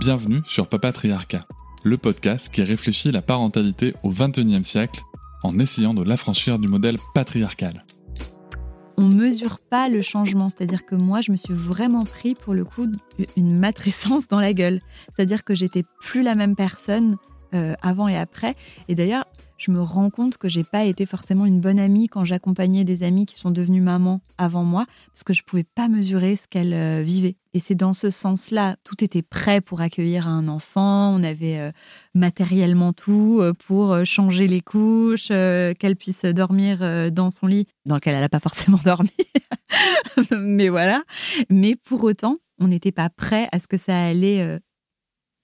Bienvenue sur Papatriarcat, le podcast qui réfléchit la parentalité au XXIe siècle en essayant de l'affranchir du modèle patriarcal on mesure pas le changement. C'est-à-dire que moi, je me suis vraiment pris pour le coup une matrescence dans la gueule. C'est-à-dire que j'étais plus la même personne euh, avant et après. Et d'ailleurs, je me rends compte que j'ai pas été forcément une bonne amie quand j'accompagnais des amis qui sont devenus mamans avant moi, parce que je pouvais pas mesurer ce qu'elles euh, vivaient. Et c'est dans ce sens-là, tout était prêt pour accueillir un enfant, on avait euh, matériellement tout euh, pour changer les couches, qu'elle puisse dormir dans son lit, dans lequel elle n'a pas forcément dormi. Mais voilà. Mais pour autant, on n'était pas prêt à ce que ça allait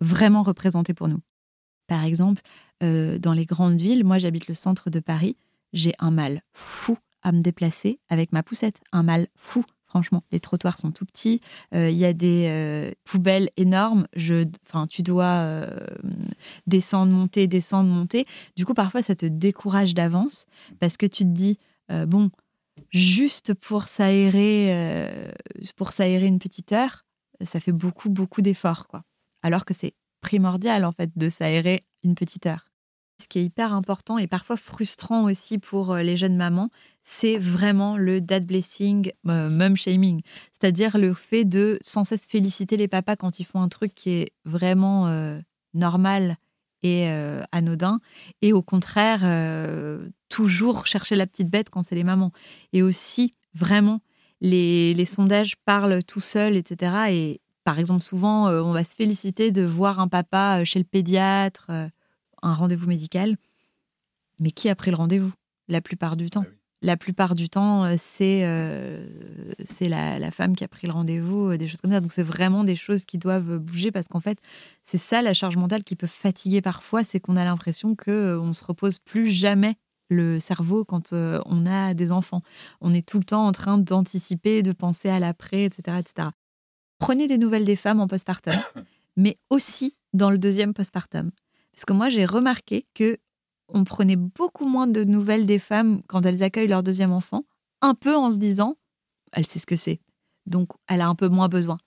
vraiment représenter pour nous. Par exemple, euh, dans les grandes villes, moi j'habite le centre de Paris, j'ai un mal fou à me déplacer avec ma poussette, un mal fou. Franchement, les trottoirs sont tout petits. Euh, il y a des euh, poubelles énormes. Je, tu dois descendre, monter, descendre, monter. Du coup, parfois, ça te décourage d'avance parce que tu te dis, bon, juste pour s'aérer, pour s'aérer une petite heure, ça fait beaucoup, beaucoup d'efforts, quoi. Alors que c'est primordial en fait de s'aérer une petite heure. Ce qui est hyper important et parfois frustrant aussi pour euh, les jeunes mamans, c'est vraiment le dad blessing, euh, mum shaming. C'est-à-dire le fait de sans cesse féliciter les papas quand ils font un truc qui est vraiment euh, normal et anodin. Et au contraire, toujours chercher la petite bête quand c'est les mamans. Et aussi, vraiment, les, les sondages parlent tout seuls, etc. Et par exemple, souvent, on va se féliciter de voir un papa chez le pédiatre un rendez-vous médical, mais qui a pris le rendez-vous? La plupart du temps ah La plupart du temps, euh, c'est euh, c'est la, femme qui a pris le rendez-vous, euh, des choses comme ça. Donc c'est vraiment des choses qui doivent bouger parce qu'en fait, c'est ça la charge mentale qui peut fatiguer parfois, c'est qu'on a l'impression que on se repose plus jamais le cerveau quand on a des enfants. On est tout le temps en train d'anticiper, de penser à l'après, etc., etc. Prenez des nouvelles des femmes en postpartum, mais aussi dans le deuxième postpartum. Parce que moi, j'ai remarqué que on prenait beaucoup moins de nouvelles des femmes quand elles accueillent leur deuxième enfant, un peu en se disant, elle sait ce que c'est, donc elle a un peu moins besoin.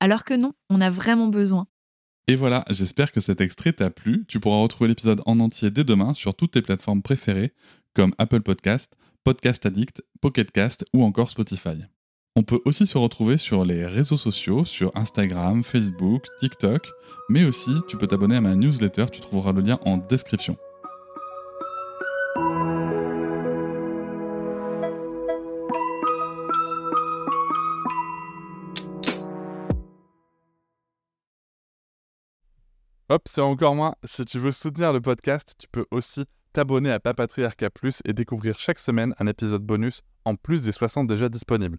Alors que non, on a vraiment besoin. Et voilà, j'espère que cet extrait t'a plu. Tu pourras retrouver l'épisode en entier dès demain sur toutes tes plateformes préférées, comme Apple Podcast, Podcast Addict, Pocket Cast ou encore Spotify. On peut aussi se retrouver sur les réseaux sociaux, sur Instagram, Facebook, TikTok, mais aussi tu peux t'abonner à ma newsletter, tu trouveras le lien en description. Hop, c'est encore moins. Si tu veux soutenir le podcast, tu peux aussi t'abonner à Papatriarca Plus et découvrir chaque semaine un épisode bonus en plus des 60 déjà disponibles